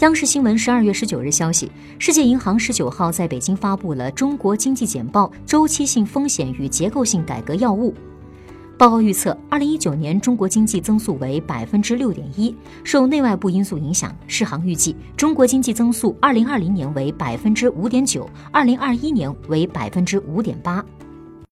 央视新闻十二月十九日消息世界银行十九号在北京发布了中国经济简报周期性风险与结构性改革要务。报告预测二零一九年中国经济增速为百分之六点一受内外部因素影响世行预计中国经济增速二零二零年为百分之五点九二零二一年为百分之五点八。